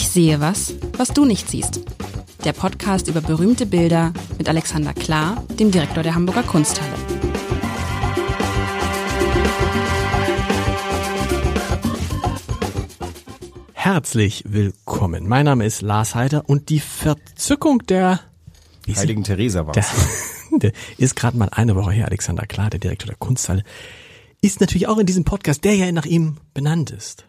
Ich sehe was, was du nicht siehst. Der Podcast über berühmte Bilder mit Alexander Klar, dem Direktor der Hamburger Kunsthalle. Herzlich willkommen. Mein Name ist Lars Heider und die Verzückung der Heiligen Theresa war ist gerade mal eine Woche her, Alexander Klar, der Direktor der Kunsthalle, ist natürlich auch in diesem Podcast, der ja nach ihm benannt ist.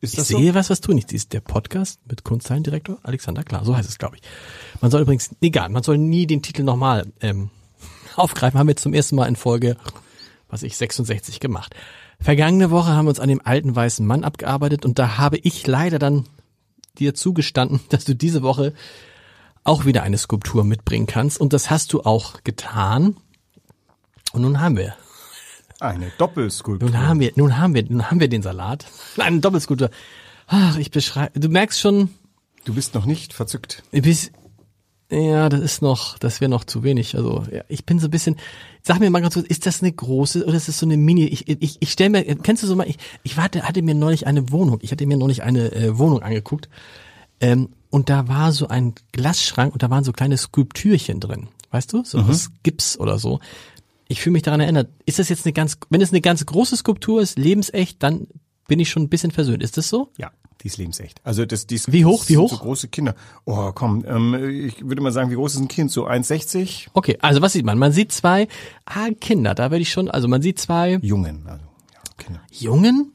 Ist Ich das so? sehe was, was du nicht siehst. Der Podcast mit Kunsthallendirektor Alexander Klar. So heißt es, glaube ich. Man soll übrigens, egal, man soll nie den Titel nochmal ähm, aufgreifen. Haben wir zum ersten Mal in Folge, was ich, 66 gemacht. Vergangene Woche haben wir uns an dem alten weißen Mann abgearbeitet und da habe ich leider dann dir zugestanden, dass du diese Woche auch wieder eine Skulptur mitbringen kannst. Und das hast du auch getan. Und nun haben wir Eine Doppelskulptur. nun haben wir, nun haben wir, nun haben wir den Salat. Eine Doppelskulptur. Ach, ich beschreibe, du merkst schon, Du bist noch nicht verzückt. bis, ja, das ist noch, das wäre noch zu wenig. Also, ja, ich bin so ein bisschen, sag mir mal ganz kurz, ist das eine große oder ist das so eine Mini? Ich, ich, ich stell mir, kennst du so mal, ich, ich warte, hatte mir neulich eine Wohnung, ich hatte mir neulich eine äh, Wohnung angeguckt, ähm, und da war so ein Glasschrank und da waren so kleine Skulptürchen drin. Weißt du? So aus Gips oder so. Ich fühle mich daran erinnert. Ist das jetzt eine ganz, wenn es eine ganz große Skulptur ist, lebensecht, dann bin ich schon ein bisschen versöhnt. Ist das so? Ja, die ist lebensecht. Also das, die ist, Wie hoch, wie hoch? So große Kinder. Oh, komm, ähm, ich würde mal sagen, wie groß ist ein Kind? So 1,60? Okay, also was sieht man? Man sieht zwei, ah, Kinder, da werde ich schon, also man sieht zwei Jungen, also ja, Kinder. Jungen.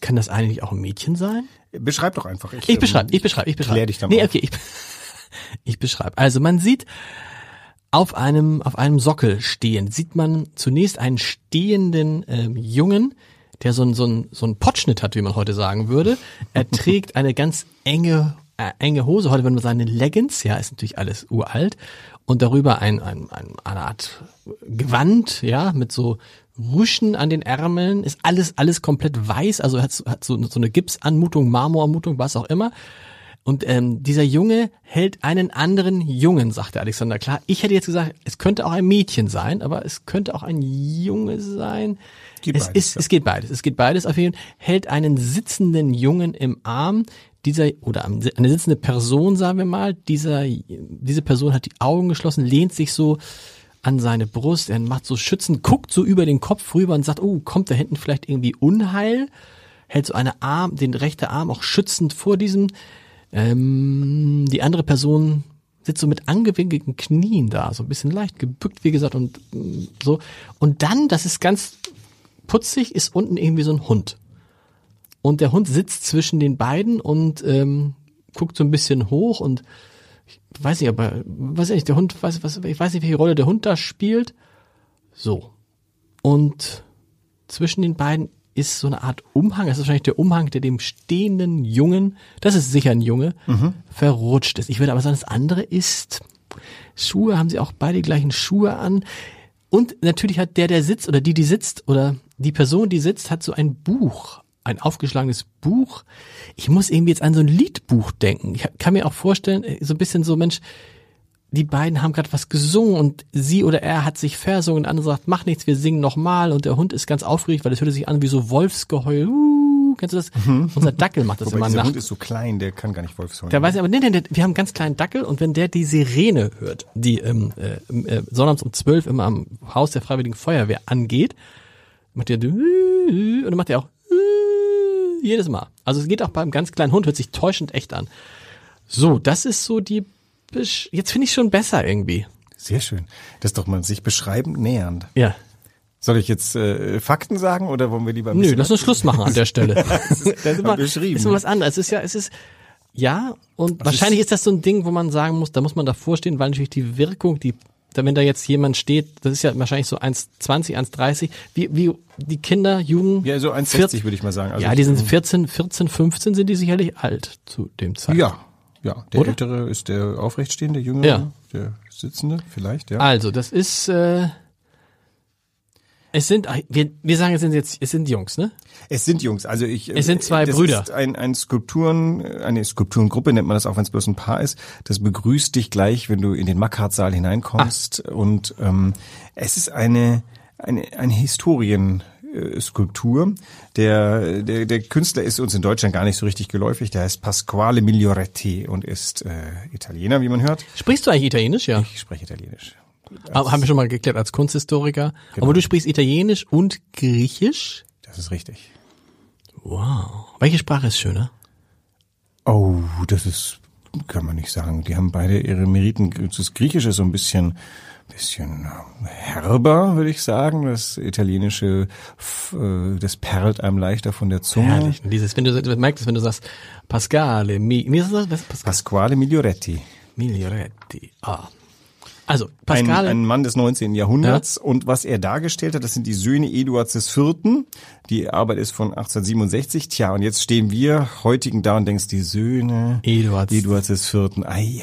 Kann das eigentlich auch ein Mädchen sein? Beschreib doch einfach. Ich beschreibe, ich beschreibe, ich beschreibe. Klär dich da Nee, okay, ich, ich beschreibe. Also man sieht auf einem, auf einem Sockel stehen, sieht man zunächst einen stehenden ähm, Jungen, der so ein, so ein, so ein Potschnitt hat, wie man heute sagen würde. Er trägt eine ganz enge, äh, enge Hose, heute würde man sagen eine Leggings, ja, ist natürlich alles uralt. Und darüber ein, ein, ein, eine Art Gewand, ja, mit so Rüschen an den Ärmeln, ist alles, alles komplett weiß, also hat, so- hat so, so eine Gipsanmutung, Marmoranmutung, was auch immer. Und ähm, dieser Junge hält einen anderen Jungen, sagte Alexander klar. Ich hätte jetzt gesagt, es könnte auch ein Mädchen sein, aber es könnte auch ein Junge sein. Geht es, beides, ist, ja. es geht beides. Es geht beides auf jeden Fall. Hält einen sitzenden Jungen im Arm. Dieser oder eine sitzende Person, sagen wir mal. Dieser, diese Person hat die Augen geschlossen, lehnt sich so an seine Brust. Er macht so Schützen, guckt so über den Kopf rüber und sagt, oh, kommt da hinten vielleicht irgendwie Unheil? Hält so eine Arm, den rechten Arm auch schützend vor diesem. Ähm, die andere Person sitzt so mit angewinkelten Knien da, so ein bisschen leicht gebückt, wie gesagt, und mm, so. Und dann, das ist ganz putzig, ist unten irgendwie so ein Hund. Und der Hund sitzt zwischen den beiden und ähm, guckt so ein bisschen hoch und ich weiß nicht, aber weiß ich nicht, der Hund, weiß, was, ich weiß nicht, welche Rolle der Hund da spielt. So. Und zwischen den beiden ist so eine Art Umhang, das ist wahrscheinlich der Umhang, der dem stehenden Jungen, das ist sicher ein Junge, verrutscht ist. Ich würde aber sagen, das andere ist, Schuhe, haben sie auch beide die gleichen Schuhe an. Und natürlich hat der, der sitzt, oder die, die sitzt, oder die Person, die sitzt, hat so ein Buch, ein aufgeschlagenes Buch. Ich muss irgendwie jetzt an so ein Liedbuch denken. Ich kann mir auch vorstellen, äh, so ein bisschen so, Mensch, die beiden haben gerade was gesungen und sie oder er hat sich versungen und der andere sagt, mach nichts, wir singen nochmal und der Hund ist ganz aufgeregt, weil es hört sich an wie so Wolfsgeheul. Uh, kennst du das? Unser Dackel macht das Wobei immer dieser nachts. Hund ist so klein, der kann gar nicht Wolfsholen. Der weiß aber nee, nee, nee, wir haben einen ganz kleinen Dackel und wenn der die Sirene hört, die ähm, äh, äh, sonnabends um zwölf immer am Haus der Freiwilligen Feuerwehr angeht, macht der und dann macht er auch jedes Mal. Also es geht auch beim ganz kleinen Hund, hört sich täuschend echt an. So, das ist so die jetzt finde ich schon besser irgendwie. Sehr schön. Das ist doch mal sich beschreiben nähernd. Ja. Soll ich jetzt äh, Fakten sagen oder wollen wir lieber ein Nö, lass uns Schluss machen an der Stelle. das ist immer, beschrieben. ist immer was anderes. Es ist ja, es ist, ja, und wahrscheinlich ist, das so ein Ding, wo man sagen muss, da muss man davor stehen, weil natürlich die Wirkung, die, wenn da jetzt jemand steht, das ist ja wahrscheinlich so 1,20, 1,30, wie, wie die Kinder, Jugend. Ja, so 1,60 würde ich mal sagen. Also ja, die sind 14, 14, 15 sind die sicherlich alt zu dem Zeitpunkt. Ja, ja. Der Oder? ältere ist der aufrechtstehende, jüngere, Ja. der sitzende vielleicht, ja. Also, das ist, äh, es sind, wir, wir sagen, es sind jetzt, es sind Jungs, ne? Es sind Jungs, also ich. Es sind zwei das Brüder. Ist ein, ein Skulpturen, eine Skulpturengruppe nennt man das auch, wenn es bloß ein Paar ist. Das begrüßt dich gleich, wenn du in den Mackhardt-Saal hineinkommst. Und ähm, es ist eine eine, eine Historien äh, Skulptur. Der, der, der Künstler ist uns in Deutschland gar nicht so richtig geläufig. Der heißt Pasquale Miglioretti und ist äh, Italiener, wie man hört. Sprichst du eigentlich Italienisch? Ja. Ich spreche Italienisch. Als, Haben wir schon mal geklärt als Kunsthistoriker. Genau. Aber du sprichst Italienisch und Griechisch? Das ist richtig. Wow. Welche Sprache ist schöner? Oh, das ist, kann man nicht sagen. Die haben beide ihre Meriten. Das Griechische ist so ein bisschen, bisschen herber, würde ich sagen. Das Italienische, das perlt einem leichter von der Zunge. Herrlich. Dieses, wenn du merkst, wenn du sagst, Pasquale, mi, wie ist das? Pasquale? Pasquale Miglioretti. Miglioretti. Ah, also Pascal, ein, ein Mann des 19. Jahrhunderts ja. und was er dargestellt hat, das sind die Söhne Eduards IV. Die Arbeit ist von 1867. Tja, und jetzt stehen wir heutigen da und denkst, die Söhne Eduards, Eduards IV. Ei,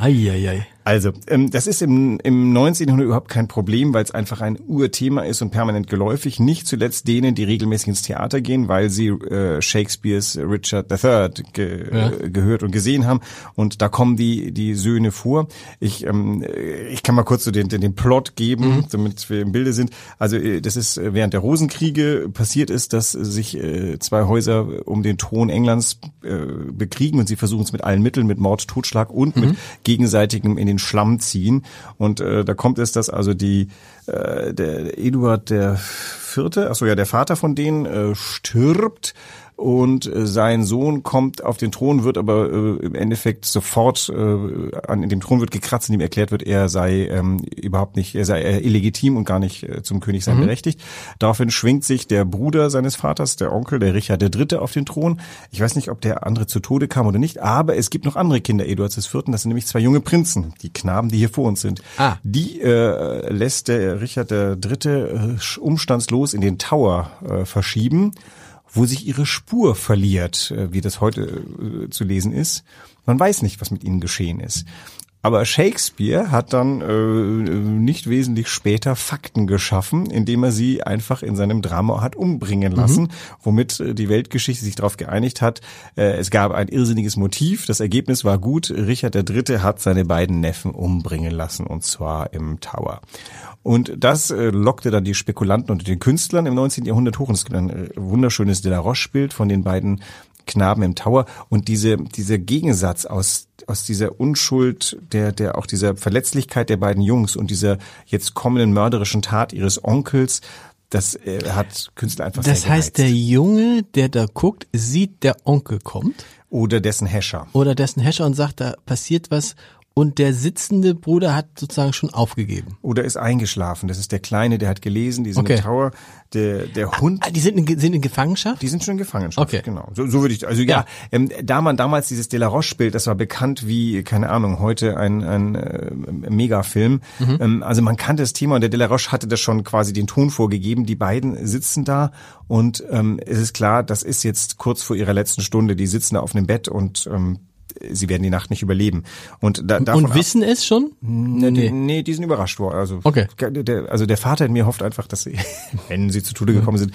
ei, Also, ähm, das ist im, im 19. Jahrhundert überhaupt kein Problem, weil es einfach ein Urthema ist und permanent geläufig. Nicht zuletzt denen, die regelmäßig ins Theater gehen, weil sie äh, Shakespeares Richard III ge ja. äh, gehört und gesehen haben. Und da kommen die, die Söhne vor. Ich, ähm, ich kann mal kurz so den, den, den Plot geben, mhm. damit wir im Bilde sind. Also, äh, das ist äh, während der Rosenkriege passiert ist, dass sich äh, zwei Häuser um den Thron Englands äh, bekriegen und sie versuchen es mit allen Mitteln, mit Mord, Totschlag und mhm. mit gegenseitigem in den Schlamm ziehen. Und äh, da kommt es, dass also die äh, der Eduard der Vierte, achso ja, der Vater von denen äh, stirbt und äh, sein Sohn kommt auf den Thron, wird aber äh, im Endeffekt sofort äh, an dem Thron wird gekratzt, in dem erklärt wird, er sei ähm, überhaupt nicht, er sei illegitim und gar nicht äh, zum König sein mhm. berechtigt. Daraufhin schwingt sich der Bruder seines Vaters, der Onkel, der Richard III. auf den Thron. Ich weiß nicht, ob der andere zu Tode kam oder nicht, aber es gibt noch andere Kinder Eduards IV. Das sind nämlich zwei junge Prinzen, die Knaben, die hier vor uns sind. Ah. Die äh, lässt der Richard III. Äh, umstandslos in den Tower äh, verschieben wo sich ihre Spur verliert, äh, wie das heute äh, zu lesen ist. Man weiß nicht, was mit ihnen geschehen ist. Aber Shakespeare hat dann äh, nicht wesentlich später Fakten geschaffen, indem er sie einfach in seinem Drama hat umbringen lassen, mhm. womit äh, die Weltgeschichte sich darauf geeinigt hat. Äh, es gab ein irrsinniges Motiv, das Ergebnis war gut. Richard III. hat seine beiden Neffen umbringen lassen, und zwar im Tower. Und das äh, lockte dann die Spekulanten und den Künstlern im 19. Jahrhundert hoch. Und es gibt ein äh, wunderschönes De La Roche-Bild von den beiden Knaben im Tower. Und diese, dieser Gegensatz aus, aus dieser Unschuld, der, der auch dieser Verletzlichkeit der beiden Jungs und dieser jetzt kommenden mörderischen Tat ihres Onkels, das äh, hat Künstler einfach Das heißt, der Junge, der da guckt, sieht, der Onkel kommt. Oder dessen Häscher. Oder dessen Häscher und sagt, da passiert was und der sitzende Bruder hat sozusagen schon aufgegeben. Oder ist eingeschlafen. Das ist der Kleine, der hat gelesen, die sind okay. im Tower. Der, der Hund. Ah, die sind in, sind in Gefangenschaft? Die sind schon in Gefangenschaft. Okay. Genau. So, so würde ich, also ja, ja. Ähm, da man damals dieses De La Roche-Bild, das war bekannt wie, keine Ahnung, heute ein, ein äh, Megafilm. Mhm. Ähm, also man kannte das Thema und der De La Roche hatte das schon quasi den Ton vorgegeben. Die beiden sitzen da und ähm, es ist klar, das ist jetzt kurz vor ihrer letzten Stunde. Die sitzen da auf einem Bett und ähm, sie werden die Nacht nicht überleben. Und, da, davon und wissen es schon? Nee, nee. nee, die sind überrascht worden. Also, okay. Der, also der Vater in mir hofft einfach, dass sie, wenn sie zu Tode gekommen sind,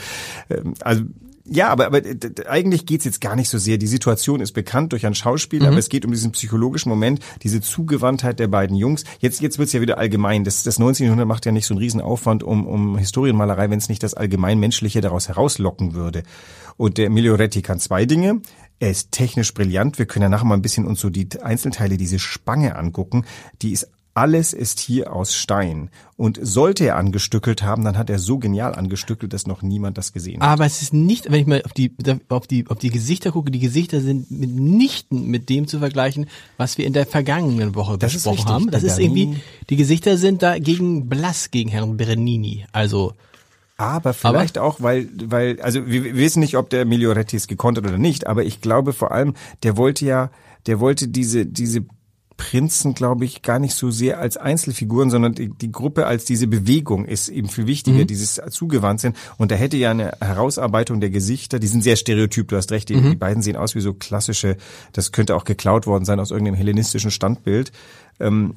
ähm, also ja, aber, aber eigentlich geht's jetzt gar nicht so sehr. Die Situation ist bekannt durch ein Schauspiel, mhm. aber es geht um diesen psychologischen Moment, diese Zugewandtheit der beiden Jungs. Jetzt, jetzt wird's ja wieder allgemein. Das, das 19. Jahrhundert macht ja nicht so einen Riesenaufwand um, um Historienmalerei, wenn es nicht das Allgemeinmenschliche daraus herauslocken würde. Und der Miglioretti kann zwei Dinge. Er ist technisch brillant. Wir können ja nachher mal ein bisschen uns so die Einzelteile, diese Spange angucken. Die ist alles ist hier aus Stein. Und sollte er angestückelt haben, dann hat er so genial angestückelt, dass noch niemand das gesehen hat. Aber es ist nicht, wenn ich mal auf die, auf die, auf die Gesichter gucke, die Gesichter sind mitnichten mit dem zu vergleichen, was wir in der vergangenen Woche das besprochen haben. Das ist irgendwie, die Gesichter sind da gegen blass gegen Herrn Bernini. Also, aber vielleicht aber? auch, weil, weil, also wir, wir wissen nicht, ob der Miglioretti es gekonnt hat oder nicht, aber ich glaube vor allem, der wollte ja, der wollte diese, diese Prinzen, glaube ich, gar nicht so sehr als Einzelfiguren, sondern die, die Gruppe als diese Bewegung ist eben viel wichtiger, mhm. dieses Zugewandtsein. Und da hätte ja eine Herausarbeitung der Gesichter, die sind sehr stereotyp, du hast recht, die, mhm. die beiden sehen aus wie so klassische, das könnte auch geklaut worden sein aus irgendeinem hellenistischen Standbild. Ähm,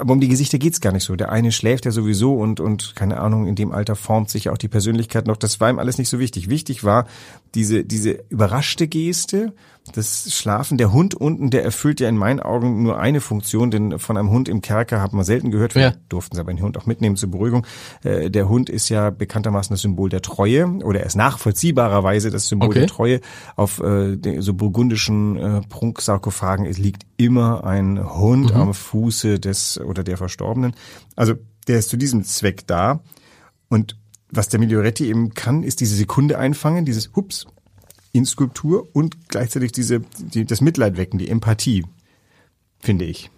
aber um die Gesichter geht's gar nicht so. Der eine schläft ja sowieso und, und keine Ahnung, in dem Alter formt sich auch die Persönlichkeit noch. Das war ihm alles nicht so wichtig. Wichtig war diese, diese überraschte Geste, das Schlafen, der Hund unten, der erfüllt ja in meinen Augen nur eine Funktion, denn von einem Hund im Kerker hat man selten gehört, Ja. durften sie aber den Hund auch mitnehmen zur Beruhigung. Äh, Der Hund ist ja bekanntermaßen das Symbol der Treue oder er ist nachvollziehbarerweise das Symbol Okay. der Treue. Auf äh, so burgundischen äh, Prunksarkophagen liegt immer ein Hund am Fuße des oder der Verstorbenen. Also der ist zu diesem Zweck da. Und was der Miglioretti eben kann, ist diese Sekunde einfangen, dieses Hups in Skulptur und gleichzeitig diese die, das Mitleid wecken, die Empathie, finde ich.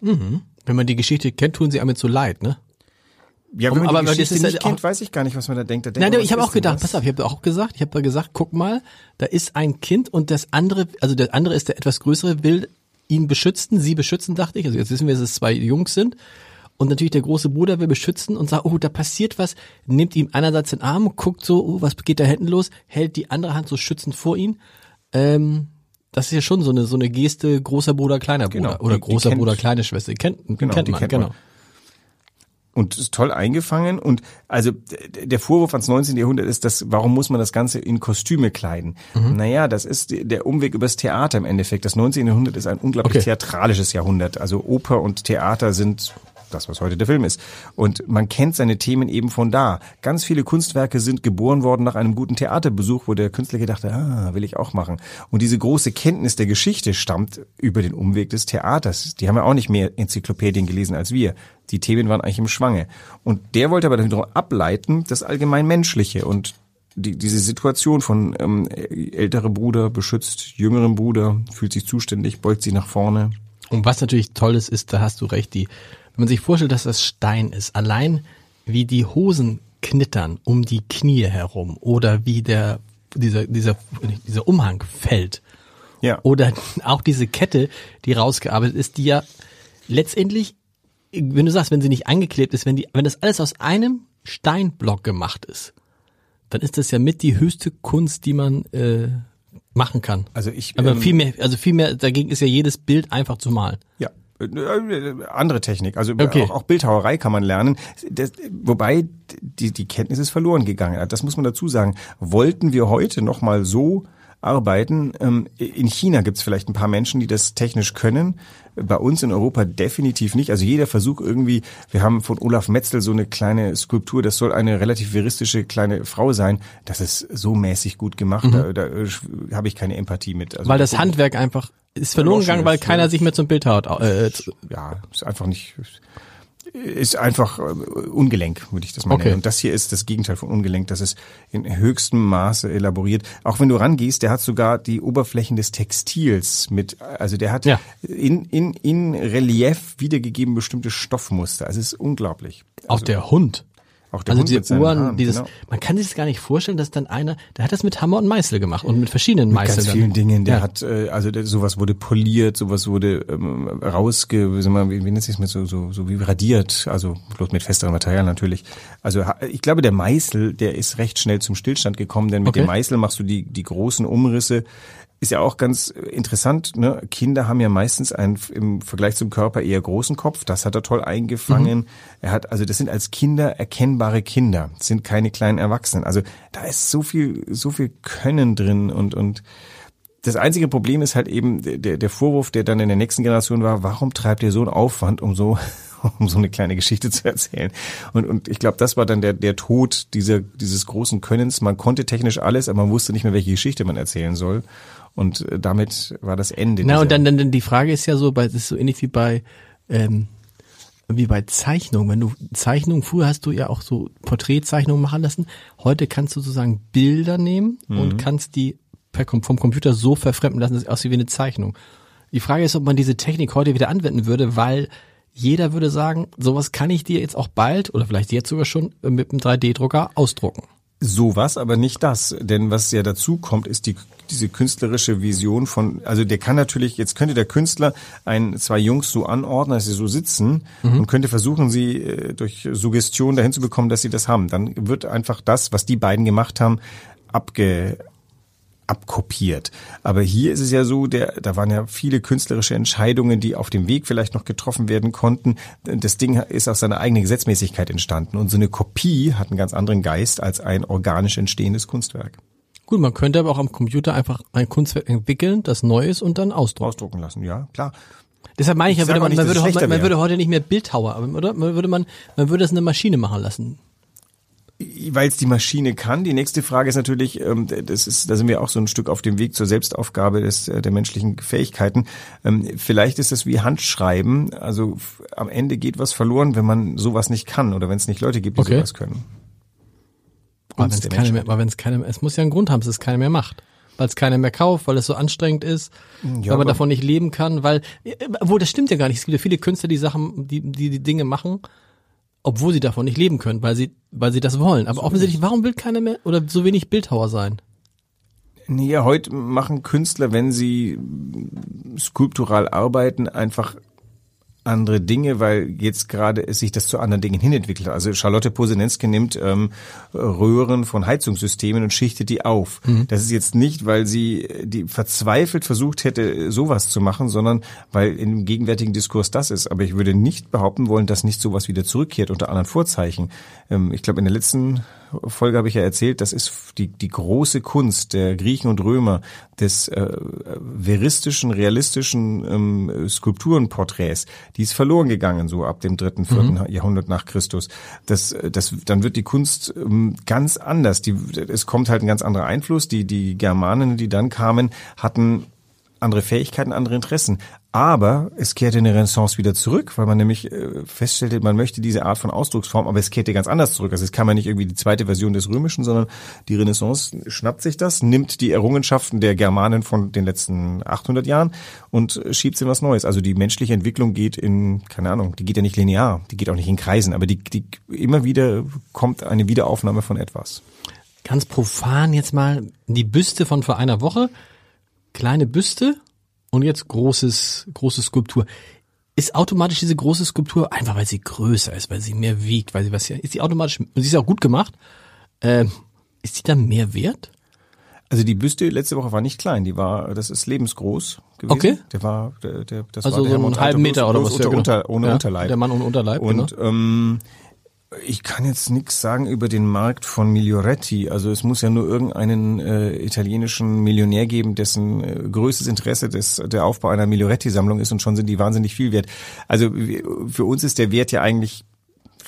Wenn man die Geschichte kennt, tun sie einem jetzt so leid, ne? Ja, wenn man aber- die aber das Geschichte ist nicht kennt, weiß ich gar nicht, was man da denkt. Da denkt Nein, man, ich habe auch gedacht, das? pass auf, ich habe auch gesagt, ich habe da gesagt, guck mal, da ist ein Kind und das andere, also der andere ist der etwas größere, will ihn beschützen, sie beschützen, dachte ich. Also jetzt wissen wir, dass es zwei Jungs sind. Und natürlich der große Bruder will beschützen und sagt, oh, da passiert was, nimmt ihm einerseits den Arm, guckt so, oh, was geht da hinten los, hält die andere Hand so schützend vor ihn. Ähm, das ist ja schon so eine so eine Geste großer Bruder, kleiner Bruder Genau, oder die- die großer kennt- Bruder, kleine Schwester. Die kennt, die Genau, kennt die man, kennt genau. man. und ist toll eingefangen und also der Vorwurf ans 19. Jahrhundert ist, dass warum muss man das Ganze in Kostüme kleiden? Mhm. Naja, das ist die- der Umweg übers Theater im Endeffekt. Das 19. Jahrhundert ist ein unglaublich Okay. theatralisches Jahrhundert. Also Oper und Theater sind das, was heute der Film ist. Und man kennt seine Themen eben von da. Ganz viele Kunstwerke sind geboren worden nach einem guten Theaterbesuch, wo der Künstler gedacht hat, ah, will ich auch machen. Und diese große Kenntnis der Geschichte stammt über den Umweg des Theaters. Die haben ja auch nicht mehr Enzyklopädien gelesen als wir. Die Themen waren eigentlich im Schwange. Und der wollte aber wiederum ableiten, das allgemein Menschliche und die, diese Situation von ähm, älterer Bruder beschützt jüngeren Bruder, fühlt sich zuständig, beugt sich nach vorne. Und was natürlich toll ist, ist, da hast du recht, die, wenn man sich vorstellt, dass das Stein ist, allein wie die Hosen knittern um die Knie herum oder wie der, dieser, dieser, dieser Umhang fällt Ja. oder auch diese Kette, die rausgearbeitet ist, die ja letztendlich, wenn du sagst, wenn sie nicht angeklebt ist, wenn die, wenn das alles aus einem Steinblock gemacht ist, dann ist das ja mit die höchste Kunst, die man äh, machen kann. Also ich, Aber ähm, viel mehr, also viel mehr, dagegen ist ja jedes Bild einfach zu malen. Ja. Äh, Andere Technik, also Okay. auch, auch Bildhauerei kann man lernen. Das, wobei die, die Kenntnis ist verloren gegangen. Das muss man dazu sagen. Wollten wir heute noch mal so arbeiten? Ähm, In China gibt es vielleicht ein paar Menschen, die das technisch können. Bei uns in Europa definitiv nicht. Also jeder Versuch irgendwie, wir haben von Olaf Metzel so eine kleine Skulptur, das soll eine relativ veristische kleine Frau sein. Das ist so mäßig gut gemacht, da, da äh, habe ich keine Empathie mit. Also Weil da das Handwerk einfach ist verloren gegangen, weil keiner sich mehr zum Bildhauer äh, zu- ja, ist einfach nicht, ist einfach äh, ungelenk, würde ich das mal Okay. nennen. Und das hier ist das Gegenteil von ungelenk, das ist in höchstem Maße elaboriert. Auch wenn du rangehst, der hat sogar die Oberflächen des Textils mit, also der hat Ja. in, in, in Relief wiedergegeben bestimmte Stoffmuster. Also es ist unglaublich. auch Also der Hund. Auch der Also Hund diese mit Uhren, Haaren, dieses, genau. man kann sich das gar nicht vorstellen, dass dann einer, der hat das mit Hammer und Meißel gemacht und mit verschiedenen Meißeln. ganz dann. vielen Dingen. Der ja. hat, äh, also der, sowas wurde poliert, sowas wurde ähm, rausge, wie, wie, nennt sich mit so, so, so wie radiert, also bloß mit festerem Material natürlich. Also ich glaube, der Meißel, der ist recht schnell zum Stillstand gekommen, denn mit Okay. dem Meißel machst du die, die großen Umrisse. Ist ja auch ganz interessant, ne? Kinder haben ja meistens einen im Vergleich zum Körper eher großen Kopf. Das hat er toll eingefangen. Mhm. Er hat, also das sind als Kinder erkennbare Kinder, das sind keine kleinen Erwachsenen. Also da ist so viel, so viel Können drin und, und das einzige Problem ist halt eben der, der Vorwurf, der dann in der nächsten Generation war, warum treibt ihr so einen Aufwand, um so, um so eine kleine Geschichte zu erzählen? Und, und ich glaube, das war dann der, der Tod dieser, dieses großen Könnens. Man konnte technisch alles, aber man wusste nicht mehr, welche Geschichte man erzählen soll. Und äh, damit war das Ende. Na, und dann, dann, dann die Frage ist ja so, bei, das ist so ähnlich wie bei, ähm, wie bei Zeichnungen. Wenn du Zeichnungen, früher hast du ja auch so Porträtzeichnungen machen lassen. Heute kannst du sozusagen Bilder nehmen Mhm. und kannst die per, vom Computer so verfremden lassen, dass es aussieht wie eine Zeichnung. Die Frage ist, ob man diese Technik heute wieder anwenden würde, weil jeder würde sagen, sowas kann ich dir jetzt auch bald oder vielleicht jetzt sogar schon mit einem 3D-Drucker ausdrucken. Sowas, aber nicht das. Denn was ja dazu kommt, ist die, diese künstlerische Vision von, also der kann natürlich, jetzt könnte der Künstler ein, zwei Jungs so anordnen, dass sie so sitzen und könnte versuchen, sie äh, durch Suggestion dahin zu bekommen, dass sie das haben. Dann wird einfach das, was die beiden gemacht haben, abge, abkopiert. Aber hier ist es ja so, der, da waren ja viele künstlerische Entscheidungen, die auf dem Weg vielleicht noch getroffen werden konnten. Das Ding ist aus seiner eigenen Gesetzmäßigkeit entstanden. Und so eine Kopie hat einen ganz anderen Geist als ein organisch entstehendes Kunstwerk. Gut, man könnte aber auch am Computer einfach ein Kunstwerk entwickeln, das neu ist und dann ausdrucken. Ausdrucken lassen, ja, klar. Deshalb meine ich, ja, würde man, nicht, man, würde, man, man wäre. würde heute nicht mehr Bildhauer, oder? Man würde man, man würde es eine Maschine machen lassen. Weil es die Maschine kann. Die nächste Frage ist natürlich, ähm, das ist, da sind wir auch so ein Stück auf dem Weg zur Selbstaufgabe des, äh, der menschlichen Fähigkeiten. Ähm, vielleicht ist es wie Handschreiben. Also am Ende geht was verloren, wenn man sowas nicht kann oder wenn es nicht Leute gibt, die Okay. sowas können. Uns wenn es keine mehr, Menschheit. aber wenn es keine es muss ja einen Grund haben, dass es keiner mehr macht. Weil es keiner mehr kauft, weil es so anstrengend ist, Ja, weil man aber- davon nicht leben kann, weil, obwohl das stimmt ja gar nicht. Es gibt ja viele Künstler, die Sachen, die, die, die Dinge machen, obwohl sie davon nicht leben können, weil sie, weil sie das wollen. Aber offensichtlich, warum will keiner mehr oder so wenig Bildhauer sein? Nee, heute machen Künstler, wenn sie skulptural arbeiten, einfach andere Dinge, weil jetzt gerade es sich das zu anderen Dingen hin entwickelt. Also Charlotte Posenenske nimmt ähm, Röhren von Heizungssystemen und schichtet die auf. Das ist jetzt nicht, weil sie die verzweifelt versucht hätte, sowas zu machen, sondern weil im gegenwärtigen Diskurs das ist. Aber ich würde nicht behaupten wollen, dass nicht sowas wieder zurückkehrt unter anderen Vorzeichen. Ähm, ich glaube, in der letzten Folge habe ich ja erzählt, das ist die, die große Kunst der Griechen und Römer, des äh, veristischen, realistischen ähm, Skulpturenporträts, die ist verloren gegangen, so ab dem dritten, vierten Jahrhundert nach Christus. Das, das, dann wird die Kunst ähm, ganz anders. Die, es kommt halt ein ganz anderer Einfluss. Die, die Germanen, die dann kamen, hatten andere Fähigkeiten, andere Interessen. Aber es kehrte in der Renaissance wieder zurück, weil man nämlich äh, feststellte, man möchte diese Art von Ausdrucksform, aber es kehrte ganz anders zurück. Also es kam ja nicht irgendwie die zweite Version des Römischen, sondern die Renaissance schnappt sich das, nimmt die Errungenschaften der Germanen von den letzten 800 Jahren und schiebt sie in was Neues. Also die menschliche Entwicklung geht in, keine Ahnung, die geht ja nicht linear, die geht auch nicht in Kreisen, aber die, die immer wieder kommt eine Wiederaufnahme von etwas. Ganz profan jetzt mal die Büste von vor einer Woche, kleine Büste und jetzt großes, große Skulptur. Ist automatisch diese große Skulptur, einfach weil sie größer ist, weil sie mehr wiegt, weil sie was ja, ist sie automatisch, und sie ist auch gut gemacht, äh, ist sie dann mehr wert? Also die Büste letzte Woche war nicht klein, die war, das ist lebensgroß gewesen. Okay. Der war, der, der, das Also war der so einen halben Meter oder was? ja, Unter, genau. unter, ohne Ja, Unterleib. Der Mann ohne Unterleib, Und genau. ähm, ich kann jetzt nichts sagen über den Markt von Miglioretti. Also es muss ja nur irgendeinen äh, italienischen Millionär geben, dessen äh, größtes Interesse des, der Aufbau einer Miglioretti-Sammlung ist und schon sind die wahnsinnig viel wert. Also für uns ist der Wert ja eigentlich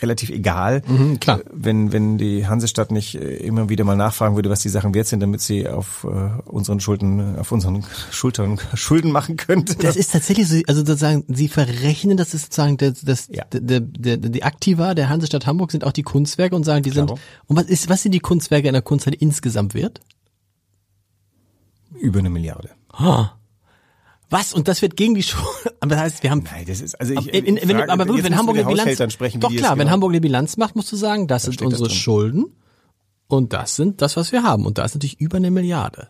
relativ egal, Mhm, klar. Äh, wenn wenn die Hansestadt nicht äh, immer wieder mal nachfragen würde, was die Sachen wert sind, damit sie auf äh, unseren Schulden, auf unseren Schultern Schulden machen könnte. Das ist tatsächlich so, also sozusagen, sie verrechnen, das ist sozusagen das, das, Ja. der, der, die Aktiva der Hansestadt Hamburg sind auch die Kunstwerke und sagen, die sind, Klaro. und was ist, was sind die Kunstwerke in der Kunsthalle insgesamt wert? über eine Milliarde. Ha. Was? Und das wird gegen die Schule. Aber das heißt, wir haben. Nein, das ist also ich, in, in, wenn, frage- aber wirklich, wenn Hamburg eine Bilanz. Sprechen, doch klar, wenn genau- Hamburg eine Bilanz macht, musst du sagen, das sind steht das unsere drin. Schulden und das sind das, was wir haben. Und da ist natürlich über eine Milliarde.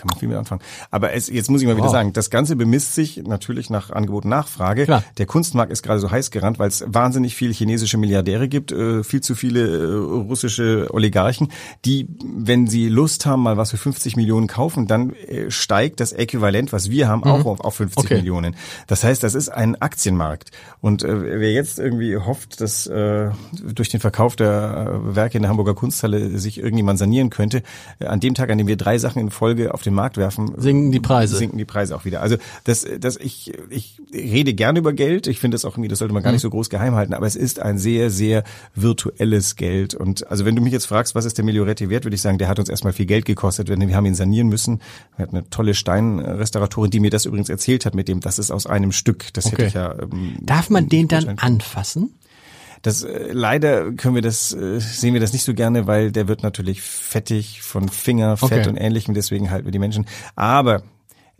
Kann man viel mit anfangen. Aber es, jetzt muss ich mal wieder Wow. sagen, das Ganze bemisst sich natürlich nach Angebot und Nachfrage. Klar. Der Kunstmarkt ist gerade so heiß gerannt, weil es wahnsinnig viele chinesische Milliardäre gibt, äh, viel zu viele äh, russische Oligarchen, die, wenn sie Lust haben, mal was für 50 Millionen kaufen, dann äh, steigt das Äquivalent, was wir haben, auch auf, auf 50 Mhm. Okay. Millionen. Das heißt, das ist ein Aktienmarkt. Und äh, wer jetzt irgendwie hofft, dass äh, durch den Verkauf der Werke in der Hamburger Kunsthalle sich irgendjemand sanieren könnte, an dem Tag, an dem wir drei Sachen in Folge auf den Markt werfen, Sinken die Preise. sinken die Preise auch wieder. Also das, das ich, ich rede gerne über Geld. Ich finde das auch irgendwie, das sollte man gar nicht so groß geheim halten. Aber es ist ein sehr, sehr virtuelles Geld. Und also wenn du mich jetzt fragst, was ist der Miglioretti wert, würde ich sagen, der hat uns erstmal viel Geld gekostet. Wir haben ihn sanieren müssen. Wir hatten eine tolle Steinrestauratorin, die mir das übrigens erzählt hat mit dem, das ist aus einem Stück. Das hätte Okay. ich ja. Ähm, Darf man den dann anfassen? Das äh, leider können wir das äh, sehen wir das nicht so gerne, weil der wird natürlich fettig von Fingerfett Okay. und ähnlichem, deswegen halten wir die Menschen. Aber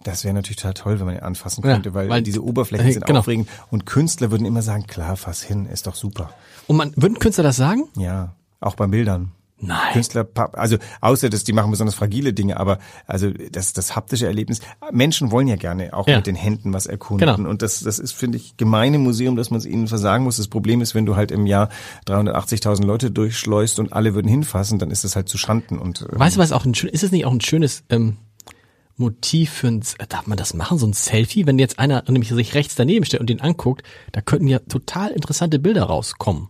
das wäre natürlich total toll, wenn man ihn anfassen Ja, könnte, weil, weil- diese Oberflächen äh, sind genau. aufregend und Künstler würden immer sagen, klar, fass hin, ist doch super. Und man, würden Künstler das sagen? Ja, auch bei Bildern. Nein. Künstler, also außer dass die machen besonders fragile Dinge, aber also das das haptische Erlebnis. Menschen wollen ja gerne auch Ja. mit den Händen was erkunden Genau. und das das ist finde ich gemein im Museum, dass man es ihnen versagen muss. Das Problem ist, wenn du halt im Jahr 380.000 Leute durchschleust und alle würden hinfassen, dann ist das halt zu Schanden und ähm, Weißt du, was auch ein schön, ist es nicht auch ein schönes ähm, Motiv für ein, darf man das machen, so ein Selfie? Wenn jetzt einer nämlich sich rechts daneben stellt und den anguckt, da könnten ja total interessante Bilder rauskommen.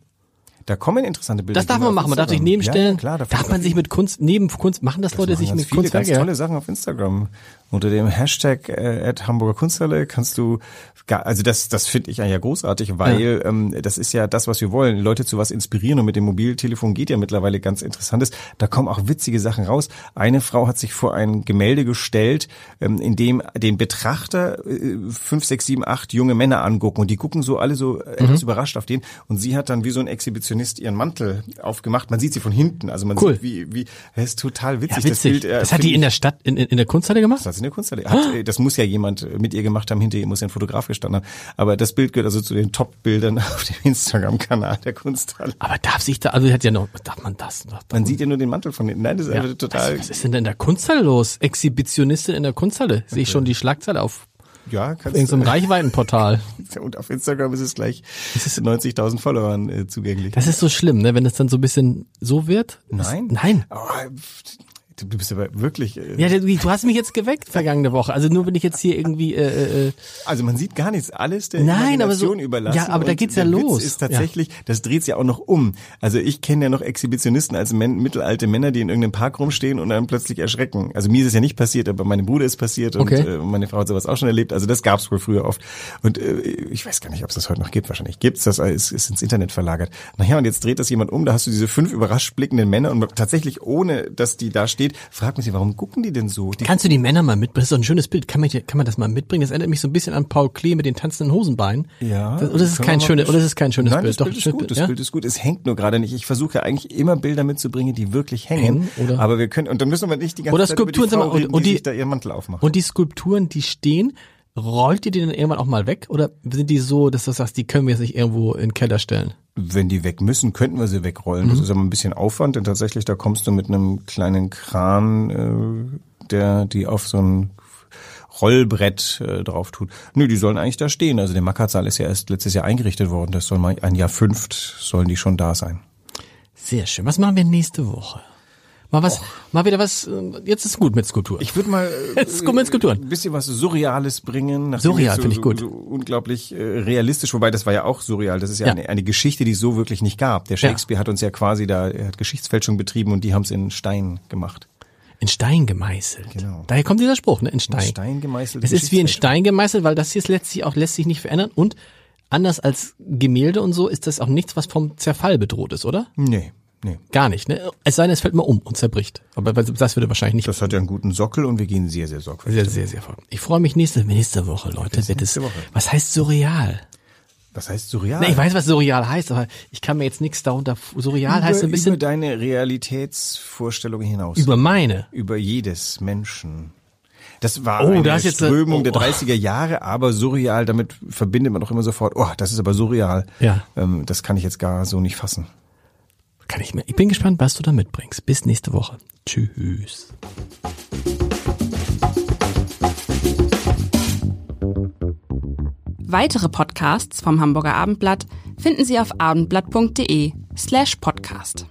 Da kommen interessante Bilder. Das darf man machen. Man darf sich nebenstellen. Ja, klar, darf man sich mit Kunst, neben Kunst, machen das, Leute machen sich mit viele Kunstwerke? ganz tolle Sachen auf Instagram. Unter dem Hashtag äh, at Hamburger Kunsthalle kannst du, gar, also das, das finde ich ja großartig, weil ähm, das ist ja das, was wir wollen, Leute zu was inspirieren und mit dem Mobiltelefon geht ja mittlerweile ganz interessantes. Da kommen auch witzige Sachen raus. Eine Frau hat sich vor ein Gemälde gestellt, ähm, in dem den Betrachter äh, fünf, sechs, sieben, acht junge Männer angucken und die gucken so alle so Mhm. etwas überrascht auf den und sie hat dann wie so ein Exhibitionist ihren Mantel aufgemacht. Man sieht sie von hinten, also man Cool. sieht wie wie das ist total witzig. Ja, witzig. Das, Bild, äh, das hat die in der Stadt, in, in in der Kunsthalle gemacht? In der Kunsthalle. Hat, äh, das muss ja jemand äh, mit ihr gemacht haben. Hinter ihr muss ja ein Fotograf gestanden haben. Aber das Bild gehört also zu den Top-Bildern auf dem Instagram-Kanal der Kunsthalle. Aber darf sich da, also hat ja noch, darf man das? Darf Man sieht ja nur den Mantel von hinten. Nein, das ist Ja. einfach total. Was, was ist denn da in der Kunsthalle los? Exhibitionistin in der Kunsthalle. Sehe ich schon die Schlagzeile auf Ja, kannst irgendeinem Reichweitenportal. Und auf Instagram ist es gleich 90.000 Followern äh, zugänglich. Das ist so schlimm, ne? Wenn das dann so ein bisschen so wird. Nein. Das, nein. Oh, du du bist aber wirklich. Äh, Ja, du, du hast mich jetzt geweckt vergangene Woche. Also nur wenn ich jetzt hier irgendwie äh, äh, Also man sieht gar nichts, alles der Nein, aber so- überlassen. ja, aber da Und geht's ja los. Witz ist tatsächlich, das dreht ja auch noch um. Also ich kenne ja noch Exhibitionisten als men mittelalte Männer, die in irgendeinem Park rumstehen und dann plötzlich erschrecken. Also mir ist es ja nicht passiert, aber meinem Bruder ist passiert und Okay. äh, meine Frau hat sowas auch schon erlebt. Also das gab's wohl früher oft. Und äh, ich weiß gar nicht, ob es das heute noch gibt. Wahrscheinlich gibt's das, ist, ist ins Internet verlagert. Naja, und jetzt dreht das jemand um. Da hast du diese fünf überrascht blickenden Männer und tatsächlich ohne, dass die da steht, fragt man sich, warum gucken die denn so? Die Kannst du die Männer mal mitbringen? Das ist doch ein schönes Bild. Kann man, kann man das mal mitbringen? Das erinnert mich so ein bisschen an Paul Klee mit den tanzenden Hosenbeinen. Ja. Das, oder ist es kein schönes, oder ist es kein schönes Nein, Bild? Das Doch, Bild ist gut, das ja? Bild ist gut. Es hängt nur gerade nicht. Ich versuche ja eigentlich immer Bilder mitzubringen, die wirklich hängen. Hängen, oder? Aber wir können, und dann müssen wir nicht die ganze Oder Zeit Skulpturen, über die Frau mal, und- reden, und die, die- sich da ihren Mantel aufmacht. Und die Skulpturen, die stehen, rollt ihr die dann irgendwann auch mal weg? Oder sind die so, dass du sagst, die können wir jetzt nicht irgendwo in den Keller stellen? Wenn die weg müssen, könnten wir sie wegrollen. Mhm. Das ist aber ein bisschen Aufwand, denn tatsächlich, da kommst du mit einem kleinen Kran, äh, der die auf so ein Rollbrett äh, drauf tut. Nö, die sollen eigentlich da stehen. Also der Mackersaal ist ja erst letztes Jahr eingerichtet worden. Das soll mal ein Jahr fünft, sollen die schon da sein. Sehr schön. Was machen wir nächste Woche? Mal was, mal wieder was, äh, jetzt ist gut mit Skulptur. Ich würde mal äh, Jetzt wir in Skulpturen. ein bisschen was Surreales bringen. Surreal so, finde ich gut. So unglaublich äh, realistisch, wobei das war ja auch surreal. Das ist ja, Ja. Eine, eine Geschichte, die es so wirklich nicht gab. Der Shakespeare hat uns ja quasi da, er hat Geschichtsfälschung betrieben und die haben es in Stein gemacht. In Stein gemeißelt. Genau. Daher kommt dieser Spruch, ne? In Stein. Stein gemeißelt. Es ist wie in Stein gemeißelt, weil das hier ist letztlich auch lässt sich nicht verändern und anders als Gemälde und so ist das auch nichts, was vom Zerfall bedroht ist, oder? Nee, nee. Gar nicht, ne? Es sei denn, es fällt mal um und zerbricht. Aber das würde wahrscheinlich nicht. Das hat ja einen guten Sockel und wir gehen sehr, sehr sorgfältig. Sehr, sehr, sehr voll. Ich freue mich nächste, nächste Woche, Leute. Es, nächste Woche. was heißt surreal? Was heißt surreal? Ne, ich weiß, was surreal heißt, aber ich kann mir jetzt nichts darunter. Surreal heißt so ein über bisschen deine Realitätsvorstellung hinaus. über meine. über jedes Menschen. Das war Oh, eine da ist jetzt eine- Strömung oh. der 30er Jahre, aber surreal, damit verbindet man doch immer sofort, oh, das ist aber surreal. Ja. Ähm, das kann ich jetzt gar so nicht fassen. Kann ich mir. Ich bin gespannt, was du da mitbringst. Bis nächste Woche. Tschüss. Weitere Podcasts vom Hamburger Abendblatt finden Sie auf abendblatt.de slash podcast.